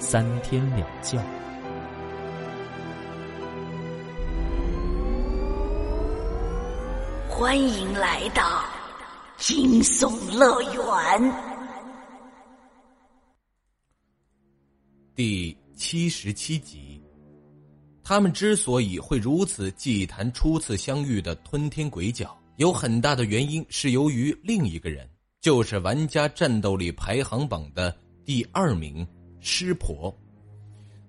三天两觉。欢迎来到惊悚乐园第七十七集。他们之所以会如此忌谈初次相遇的吞天鬼角，有很大的原因是由于另一个人，就是玩家战斗力排行榜的第二名师婆。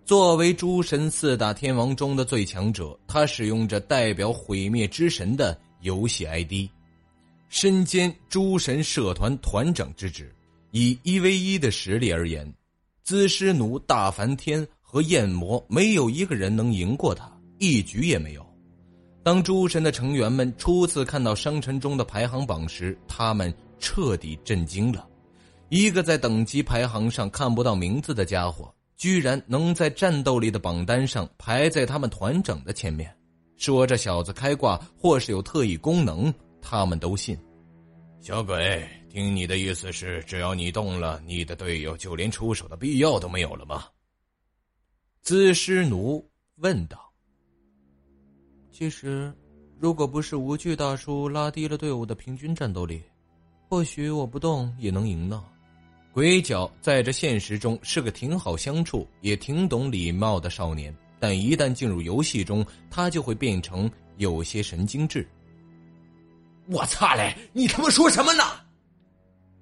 作为诸神四大天王中的最强者，他使用着代表毁灭之神的游戏 ID，身兼诸神社团团长之职。以一 v 一的实力而言，资师奴大梵天。和焰魔没有一个人能赢过他，一局也没有。当诸神的成员们初次看到商城中的排行榜时，他们彻底震惊了。一个在等级排行上看不到名字的家伙，居然能在战斗力的榜单上排在他们团长的前面。说这小子开挂或是有特异功能，他们都信。小鬼，听你的意思是，只要你动了，你的队友就连出手的必要都没有了吗？资师奴问道：“其实，如果不是无惧大叔拉低了队伍的平均战斗力，或许我不动也能赢呢。”鬼脚在这现实中是个挺好相处、也挺懂礼貌的少年，但一旦进入游戏中，他就会变成有些神经质。我擦嘞！你他妈说什么呢？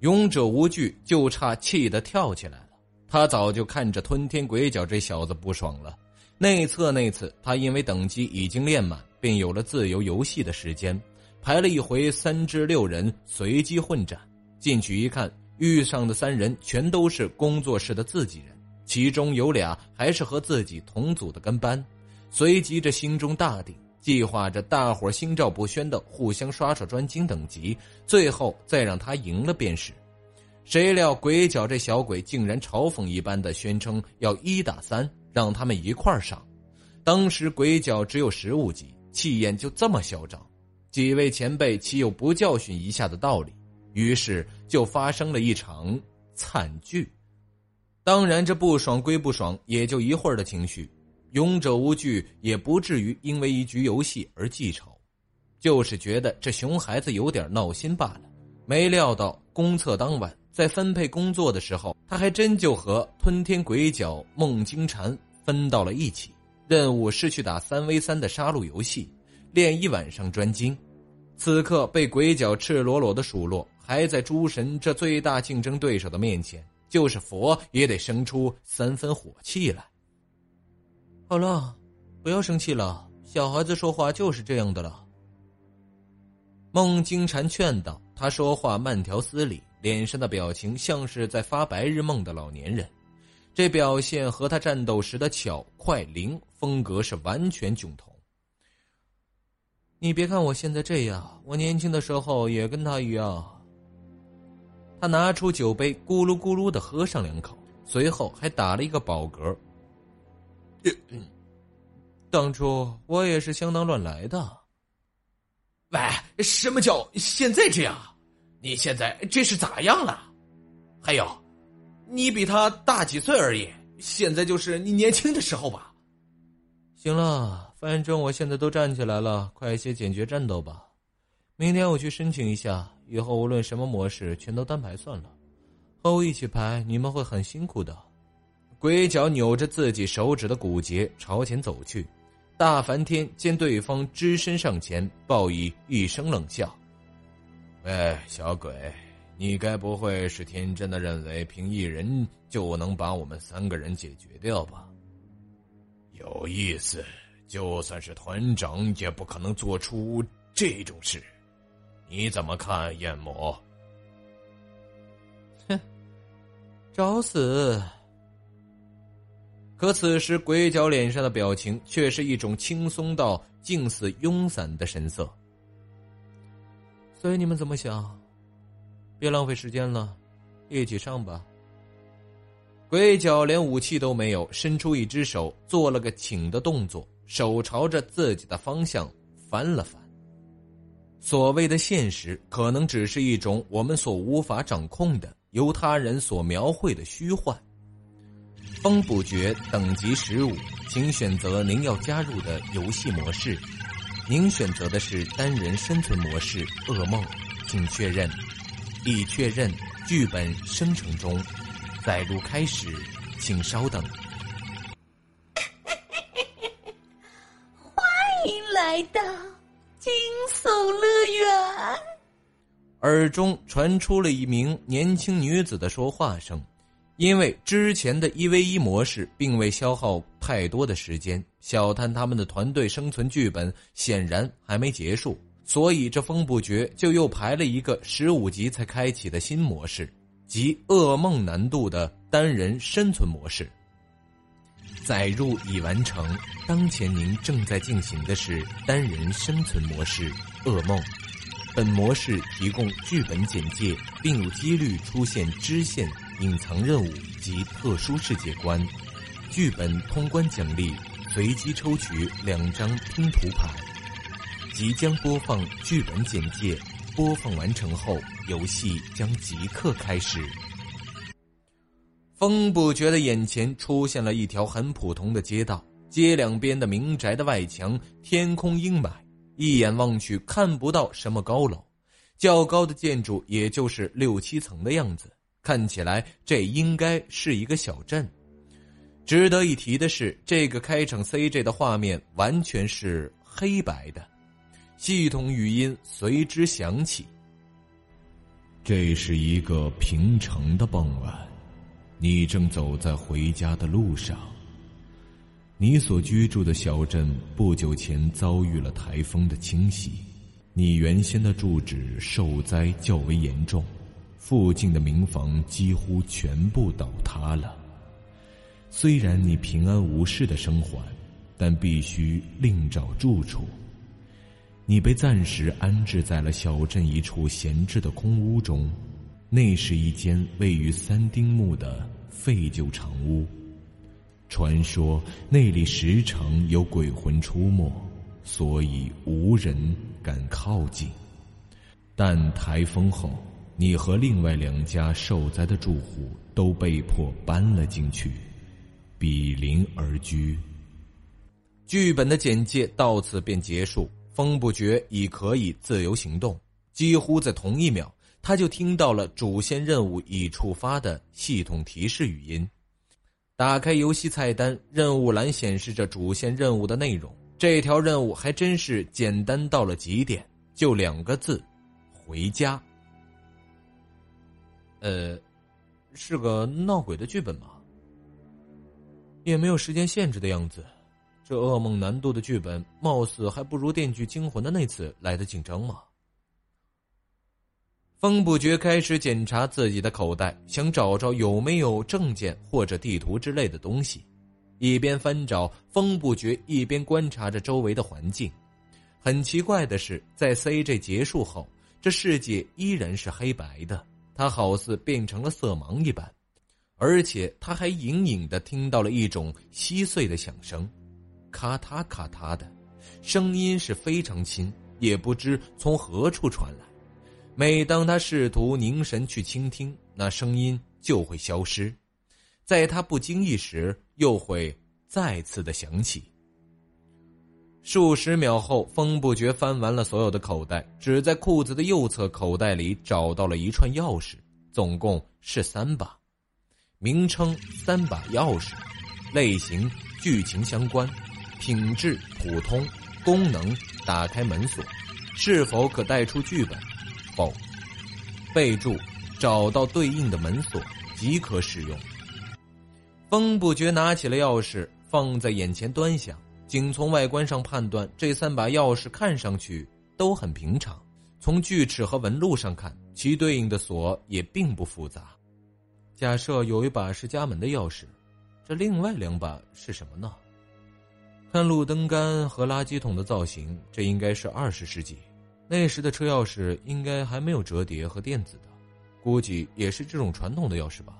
勇者无惧就差气得跳起来了。他早就看着吞天鬼角这小子不爽了。内测那次，他因为等级已经练满，便有了自由游戏的时间，排了一回三至六人随机混战。进去一看，遇上的三人全都是工作室的自己人，其中有俩还是和自己同组的跟班。随即这心中大定，计划着大伙心照不宣的互相刷刷专精等级，最后再让他赢了便是。谁料鬼脚这小鬼竟然嘲讽一般的宣称要一打三，让他们一块儿上。当时鬼脚只有十五级，气焰就这么嚣张，几位前辈岂有不教训一下的道理？于是就发生了一场惨剧。当然，这不爽归不爽，也就一会儿的情绪。勇者无惧也不至于因为一局游戏而记仇，就是觉得这熊孩子有点闹心罢了。没料到公测当晚。在分配工作的时候，他还真就和吞天鬼角梦金蝉分到了一起。任务是去打三 v 三的杀戮游戏，练一晚上专精。此刻被鬼角赤裸裸的数落，还在诸神这最大竞争对手的面前，就是佛也得生出三分火气来。好了，不要生气了，小孩子说话就是这样的了。梦金蝉劝道，他说话慢条斯理。脸上的表情像是在发白日梦的老年人，这表现和他战斗时的巧快灵风格是完全迥同。你别看我现在这样，我年轻的时候也跟他一样。他拿出酒杯，咕噜咕噜的喝上两口，随后还打了一个饱嗝。当初我也是相当乱来的。喂，什么叫现在这样？你现在这是咋样了？还有，你比他大几岁而已，现在就是你年轻的时候吧。行了，反正我现在都站起来了，快些解决战斗吧。明天我去申请一下，以后无论什么模式，全都单排算了。和我一起排，你们会很辛苦的。鬼脚扭着自己手指的骨节朝前走去。大梵天见对方只身上前，报以一声冷笑。喂，小鬼，你该不会是天真的认为凭一人就能把我们三个人解决掉吧？有意思，就算是团长也不可能做出这种事。你怎么看，焰魔？哼，找死！可此时鬼脚脸上的表情却是一种轻松到近似慵散的神色。所以你们怎么想？别浪费时间了，一起上吧。鬼脚连武器都没有，伸出一只手，做了个请的动作，手朝着自己的方向翻了翻。所谓的现实，可能只是一种我们所无法掌控的、由他人所描绘的虚幻。风不绝等级十五，请选择您要加入的游戏模式。您选择的是单人生存模式。噩梦，请确认。已确认。剧本生成中。载入开始，请稍等。欢迎来到惊悚乐园。耳中传出了一名年轻女子的说话声。因为之前的一 v 一模式并未消耗太多的时间，小探他们的团队生存剧本显然还没结束，所以这风不绝就又排了一个十五级才开启的新模式，即噩梦难度的单人生存模式。载入已完成，当前您正在进行的是单人生存模式噩梦。本模式提供剧本简介，并有几率出现支线。隐藏任务及特殊世界观，剧本通关奖励随机抽取两张拼图牌。即将播放剧本简介，播放完成后，游戏将即刻开始。风不觉的眼前出现了一条很普通的街道，街两边的民宅的外墙天空阴霾，一眼望去看不到什么高楼，较高的建筑也就是六七层的样子。看起来这应该是一个小镇。值得一提的是，这个开场 CJ 的画面完全是黑白的，系统语音随之响起。这是一个平常的傍晚，你正走在回家的路上。你所居住的小镇不久前遭遇了台风的侵袭，你原先的住址受灾较为严重。附近的民房几乎全部倒塌了。虽然你平安无事的生还，但必须另找住处。你被暂时安置在了小镇一处闲置的空屋中，那是一间位于三丁目的废旧长屋。传说那里时常有鬼魂出没，所以无人敢靠近。但台风后。你和另外两家受灾的住户都被迫搬了进去，比邻而居。剧本的简介到此便结束，风不绝已可以自由行动。几乎在同一秒，他就听到了主线任务已触发的系统提示语音。打开游戏菜单，任务栏显示着主线任务的内容。这条任务还真是简单到了极点，就两个字：回家。呃，是个闹鬼的剧本吗？也没有时间限制的样子。这噩梦难度的剧本，貌似还不如《电锯惊魂》的那次来的紧张吗。风不觉开始检查自己的口袋，想找找有没有证件或者地图之类的东西。一边翻找，风不觉一边观察着周围的环境。很奇怪的是，在 CJ 结束后，这世界依然是黑白的。他好似变成了色盲一般，而且他还隐隐的听到了一种稀碎的响声，咔嗒咔嗒的，声音是非常轻，也不知从何处传来。每当他试图凝神去倾听，那声音就会消失，在他不经意时又会再次的响起。数十秒后，风不觉翻完了所有的口袋，只在裤子的右侧口袋里找到了一串钥匙，总共是三把，名称三把钥匙，类型剧情相关，品质普通，功能打开门锁，是否可带出剧本？哦。备注：找到对应的门锁即可使用。风不觉拿起了钥匙，放在眼前端详。仅从外观上判断，这三把钥匙看上去都很平常。从锯齿和纹路上看，其对应的锁也并不复杂。假设有一把是家门的钥匙，这另外两把是什么呢？看路灯杆和垃圾桶的造型，这应该是二十世纪。那时的车钥匙应该还没有折叠和电子的，估计也是这种传统的钥匙吧。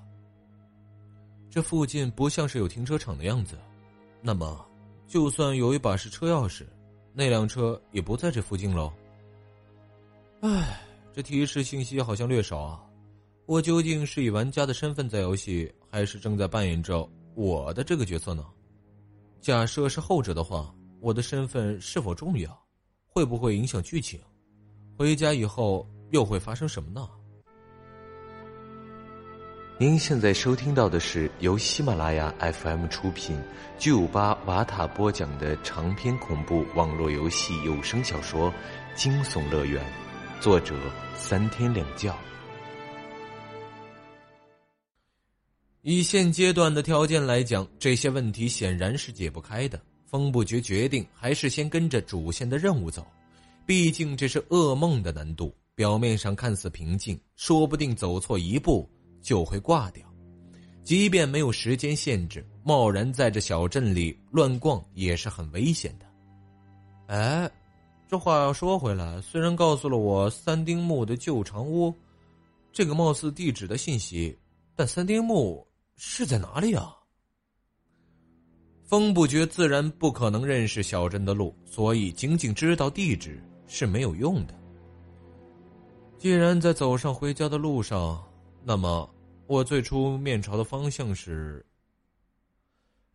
这附近不像是有停车场的样子，那么，就算有一把是车钥匙，那辆车也不在这附近喽。唉，这提示信息好像略少啊！我究竟是以玩家的身份在游戏，还是正在扮演着我的这个角色呢？假设是后者的话，我的身份是否重要？会不会影响剧情？回家以后又会发生什么呢？您现在收听到的是由喜马拉雅 FM 出品、巨五八瓦塔播讲的长篇恐怖网络游戏有声小说《惊悚乐园》，作者三天两觉。以现阶段的条件来讲，这些问题显然是解不开的。风不觉决定还是先跟着主线的任务走，毕竟这是噩梦的难度。表面上看似平静，说不定走错一步。就会挂掉，即便没有时间限制，贸然在这小镇里乱逛也是很危险的。哎，这话要说回来，虽然告诉了我三丁目的旧长屋，这个貌似地址的信息，但三丁目是在哪里啊？风不觉自然不可能认识小镇的路，所以仅仅知道地址是没有用的。既然在走上回家的路上。那么，我最初面朝的方向是。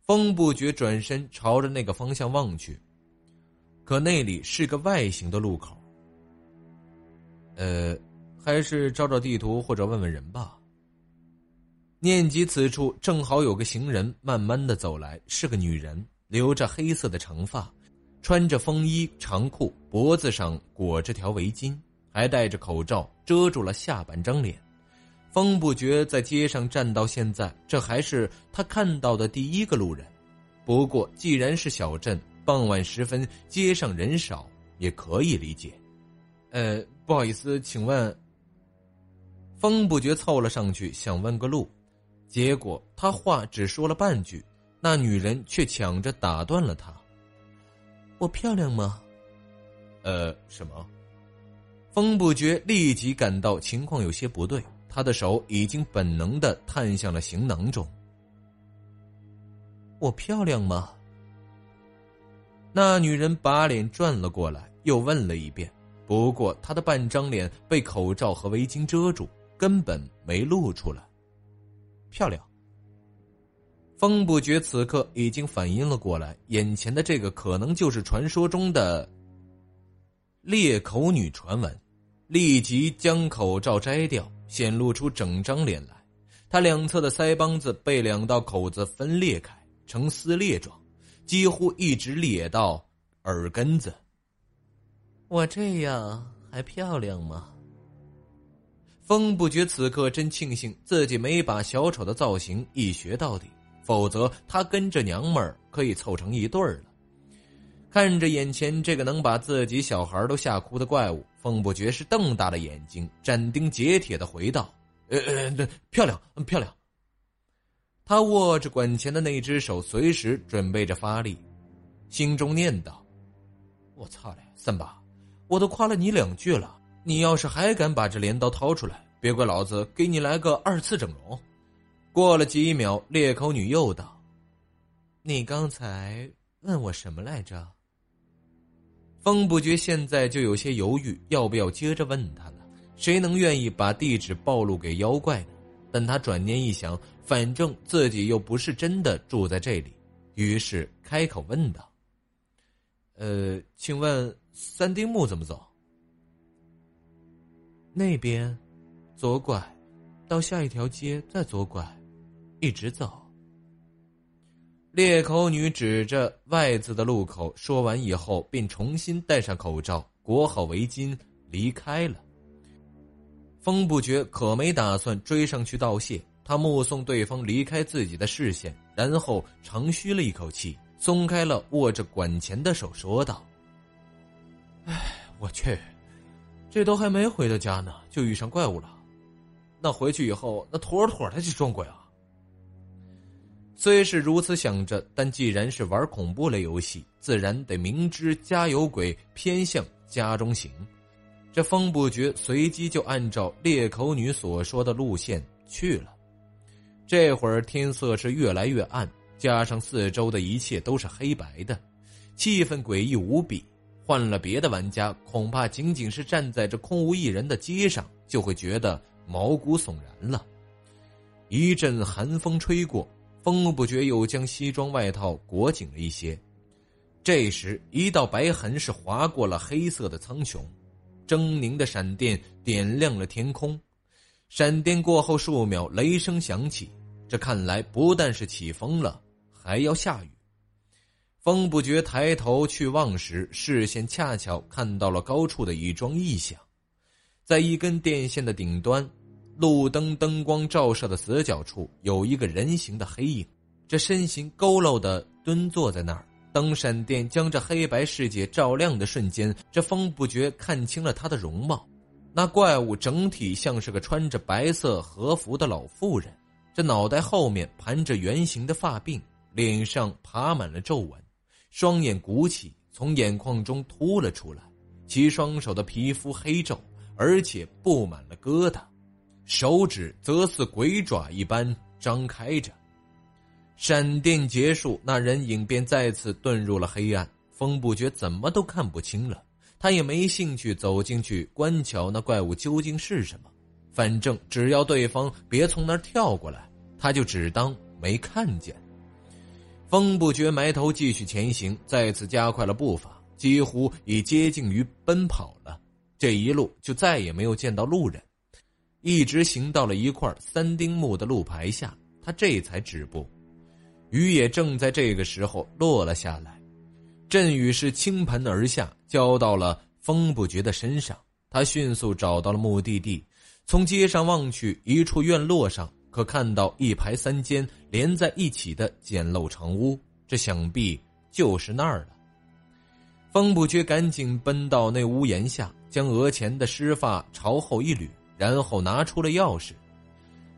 风不觉转身朝着那个方向望去，可那里是个外形的路口。呃，还是照照地图或者问问人吧。念及此处正好有个行人慢慢的走来，是个女人，留着黑色的长发，穿着风衣长裤，脖子上裹着条围巾，还戴着口罩，遮住了下半张脸。风不觉在街上站到现在，这还是他看到的第一个路人。不过，既然是小镇，傍晚时分街上人少，也可以理解。呃，不好意思，请问。风不觉凑了上去，想问个路，结果他话只说了半句，那女人却抢着打断了他：“我漂亮吗？”呃，什么？风不觉立即感到情况有些不对。他的手已经本能的探向了行囊中。我漂亮吗？那女人把脸转了过来，又问了一遍。不过她的半张脸被口罩和围巾遮住，根本没露出来。漂亮。风不觉此刻已经反应了过来，眼前的这个可能就是传说中的裂口女传闻，立即将口罩摘掉。显露出整张脸来，他两侧的腮帮子被两道口子分裂开，呈撕裂状，几乎一直裂到耳根子。我这样还漂亮吗？风不觉此刻真庆幸自己没把小丑的造型一学到底，否则他跟着娘们儿可以凑成一对儿了。看着眼前这个能把自己小孩都吓哭的怪物。风不觉是瞪大了眼睛，斩钉截铁的回道：“呃，漂亮，漂亮。”他握着管钳的那只手，随时准备着发力，心中念道：“我操嘞，三八，我都夸了你两句了，你要是还敢把这镰刀掏出来，别怪老子给你来个二次整容。”过了几秒，裂口女又道：“你刚才问我什么来着？”风不觉现在就有些犹豫，要不要接着问他了？谁能愿意把地址暴露给妖怪呢？但他转念一想，反正自己又不是真的住在这里，于是开口问道：“呃，请问三丁目怎么走？”那边，左拐，到下一条街再左拐，一直走。裂口女指着外侧的路口，说完以后，便重新戴上口罩，裹好围巾，离开了。风不觉可没打算追上去道谢，他目送对方离开自己的视线，然后长吁了一口气，松开了握着管钳的手，说道：“哎，我去，这都还没回到家呢，就遇上怪物了。那回去以后，那妥妥的是撞鬼啊！”虽是如此想着，但既然是玩恐怖类游戏，自然得明知家有鬼，偏向家中行。这风不觉随即就按照裂口女所说的路线去了。这会儿天色是越来越暗，加上四周的一切都是黑白的，气氛诡异无比。换了别的玩家，恐怕仅仅是站在这空无一人的街上，就会觉得毛骨悚然了。一阵寒风吹过。风不觉又将西装外套裹紧了一些，这时一道白痕是划过了黑色的苍穹，狰狞的闪电点亮了天空。闪电过后数秒，雷声响起，这看来不但是起风了，还要下雨。风不觉抬头去望时，视线恰巧看到了高处的一桩异象，在一根电线的顶端。路灯灯光照射的死角处有一个人形的黑影，这身形佝偻的蹲坐在那儿。当闪电将这黑白世界照亮的瞬间，这风不觉看清了他的容貌。那怪物整体像是个穿着白色和服的老妇人，这脑袋后面盘着圆形的发鬓，脸上爬满了皱纹，双眼鼓起，从眼眶中凸了出来。其双手的皮肤黑皱，而且布满了疙瘩。手指则似鬼爪一般张开着，闪电结束，那人影便再次遁入了黑暗。风不觉怎么都看不清了，他也没兴趣走进去观瞧那怪物究竟是什么。反正只要对方别从那儿跳过来，他就只当没看见。风不觉埋头继续前行，再次加快了步伐，几乎已接近于奔跑了。这一路就再也没有见到路人。一直行到了一块三丁目的路牌下，他这才止步。雨也正在这个时候落了下来，阵雨是倾盆而下，浇到了风不觉的身上。他迅速找到了目的地，从街上望去，一处院落上可看到一排三间连在一起的简陋长屋，这想必就是那儿了。风不觉赶紧奔到那屋檐下，将额前的湿发朝后一捋。然后拿出了钥匙。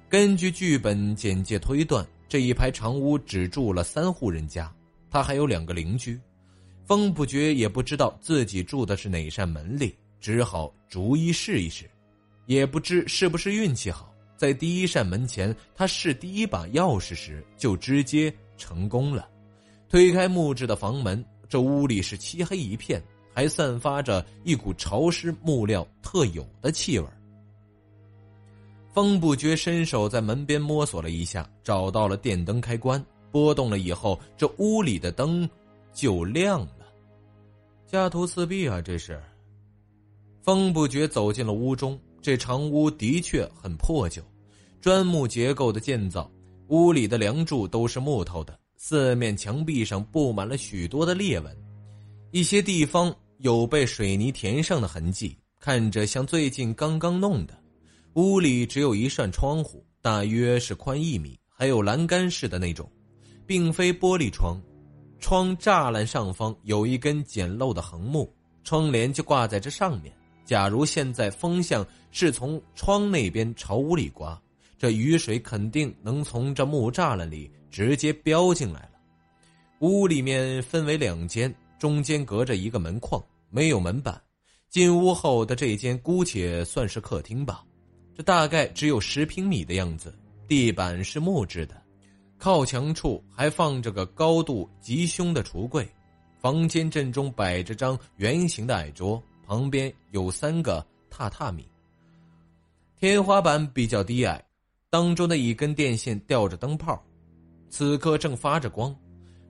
根据剧本简介推断，这一排长屋只住了三户人家，他还有两个邻居。风不觉也不知道自己住的是哪扇门里，只好逐一试一试。也不知是不是运气好，在第一扇门前，他试第一把钥匙时就直接成功了。推开木质的房门，这屋里是漆黑一片，还散发着一股潮湿木料特有的气味。风不觉伸手在门边摸索了一下，找到了电灯开关，拨动了以后，这屋里的灯就亮了。家徒四壁啊！这是。风不觉走进了屋中，这长屋的确很破旧，砖木结构的建造，屋里的梁柱都是木头的，四面墙壁上布满了许多的裂纹，一些地方有被水泥填上的痕迹，看着像最近刚刚弄的。屋里只有一扇窗户，大约是宽一米，还有栏杆式的那种，并非玻璃窗。窗栅栏上方有一根简陋的横木，窗帘就挂在这上面。假如现在风向是从窗那边朝屋里刮，这雨水肯定能从这木栅栏里直接飙进来了。屋里面分为两间，中间隔着一个门框，没有门板。进屋后的这间姑且算是客厅吧。这大概只有十平米的样子，地板是木质的，靠墙处还放着个高度极凶的橱柜，房间正中摆着张圆形的矮桌，旁边有三个榻榻米。天花板比较低矮，当中的一根电线吊着灯泡，此刻正发着光。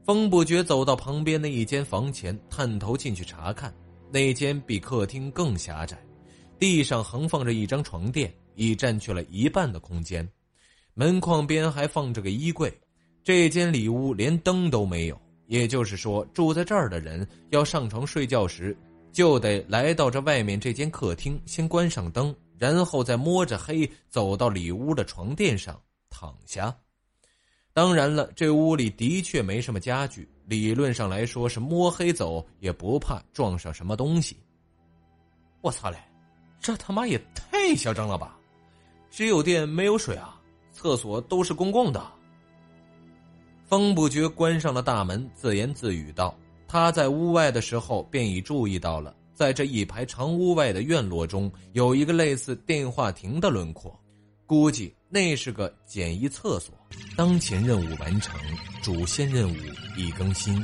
风不觉走到旁边的一间房前，探头进去查看，那间比客厅更狭窄，地上横放着一张床垫。已占据了一半的空间，门框边还放着个衣柜。这间里屋连灯都没有，也就是说，住在这儿的人要上床睡觉时，就得来到这外面这间客厅，先关上灯，然后再摸着黑走到里屋的床垫上躺下。当然了，这屋里的确没什么家具，理论上来说是摸黑走也不怕撞上什么东西。我操嘞，这他妈也太嚣张了吧！只有电没有水啊！厕所都是公共的。风不觉关上了大门，自言自语道：“他在屋外的时候便已注意到了，在这一排长屋外的院落中，有一个类似电话亭的轮廓，估计那是个简易厕所。当前任务完成，主线任务已更新。”